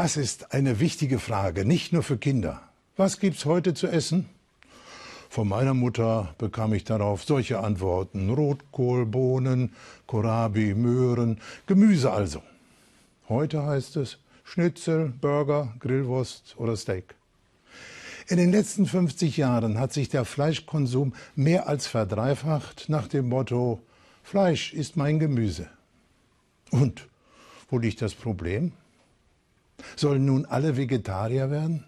Das ist eine wichtige Frage, nicht nur für Kinder. Was gibt's heute zu essen? Von meiner Mutter bekam ich darauf solche Antworten. Rotkohl, Bohnen, Kohlrabi, Möhren, Gemüse also. Heute heißt es Schnitzel, Burger, Grillwurst oder Steak. In den letzten 50 Jahren hat sich der Fleischkonsum mehr als verdreifacht nach dem Motto Fleisch ist mein Gemüse. Und wo liegt das Problem? Sollen nun alle Vegetarier werden?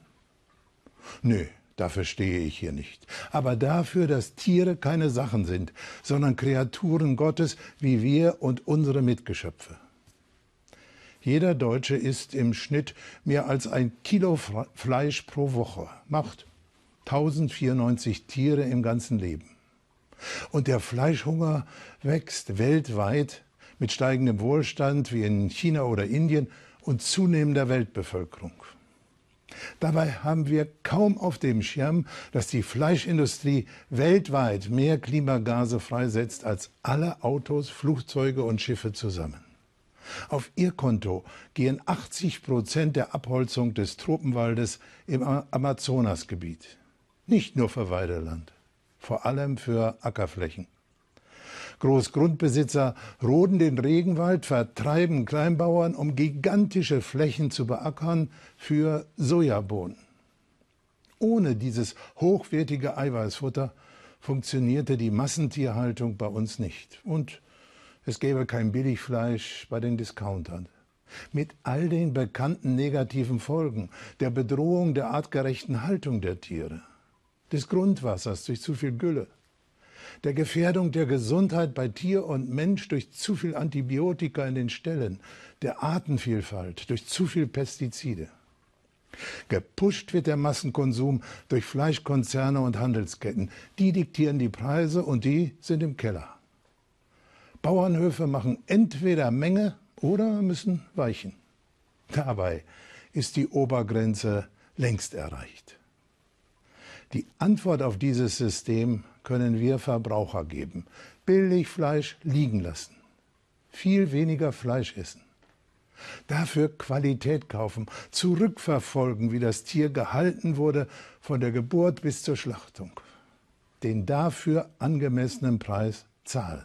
Nö, dafür stehe ich hier nicht. Aber dafür, dass Tiere keine Sachen sind, sondern Kreaturen Gottes wie wir und unsere Mitgeschöpfe. Jeder Deutsche isst im Schnitt mehr als ein Kilo Fleisch pro Woche, macht 1094 Tiere im ganzen Leben. Und der Fleischhunger wächst weltweit mit steigendem Wohlstand wie in China oder Indien und zunehmender Weltbevölkerung. Dabei haben wir kaum auf dem Schirm, dass die Fleischindustrie weltweit mehr Klimagase freisetzt als alle Autos, Flugzeuge und Schiffe zusammen. Auf ihr Konto gehen 80 Prozent der Abholzung des Tropenwaldes im Amazonasgebiet. Nicht nur für Weideland, vor allem für Ackerflächen. Großgrundbesitzer roden den Regenwald, vertreiben Kleinbauern, um gigantische Flächen zu beackern für Sojabohnen. Ohne dieses hochwertige Eiweißfutter funktionierte die Massentierhaltung bei uns nicht. Und es gäbe kein Billigfleisch bei den Discountern. Mit all den bekannten negativen Folgen, der Bedrohung der artgerechten Haltung der Tiere, des Grundwassers durch zu viel Gülle, der Gefährdung der Gesundheit bei Tier und Mensch durch zu viel Antibiotika in den Ställen, der Artenvielfalt durch zu viel Pestizide. Gepusht wird der Massenkonsum durch Fleischkonzerne und Handelsketten. Die diktieren die Preise und die sind im Keller. Bauernhöfe machen entweder Menge oder müssen weichen. Dabei ist die Obergrenze längst erreicht. Die Antwort auf dieses System können wir Verbraucher geben. Billigfleisch liegen lassen. Viel weniger Fleisch essen. Dafür Qualität kaufen, zurückverfolgen, wie das Tier gehalten wurde, von der Geburt bis zur Schlachtung. Den dafür angemessenen Preis zahlen.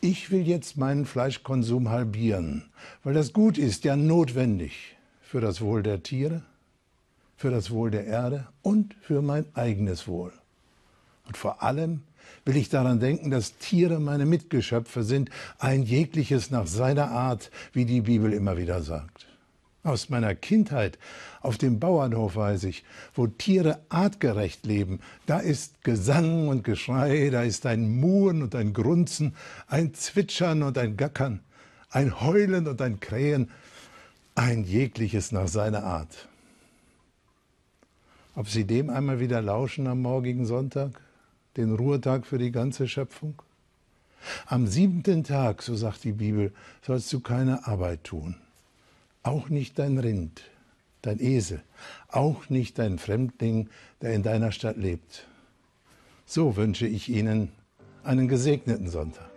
Ich will jetzt meinen Fleischkonsum halbieren, weil das gut ist, ja notwendig für das Wohl der Tiere, für das Wohl der Erde und für mein eigenes Wohl. Und vor allem will ich daran denken, dass Tiere meine Mitgeschöpfe sind, ein jegliches nach seiner Art, wie die Bibel immer wieder sagt. Aus meiner Kindheit auf dem Bauernhof weiß ich, wo Tiere artgerecht leben, da ist Gesang und Geschrei, da ist ein Muhen und ein Grunzen, ein Zwitschern und ein Gackern, ein Heulen und ein Krähen, ein jegliches nach seiner Art. Ob Sie dem einmal wieder lauschen am morgigen Sonntag? Den Ruhetag für die ganze Schöpfung? Am siebenten Tag, so sagt die Bibel, sollst du keine Arbeit tun. Auch nicht dein Rind, dein Esel, auch nicht dein Fremdling, der in deiner Stadt lebt. So wünsche ich Ihnen einen gesegneten Sonntag.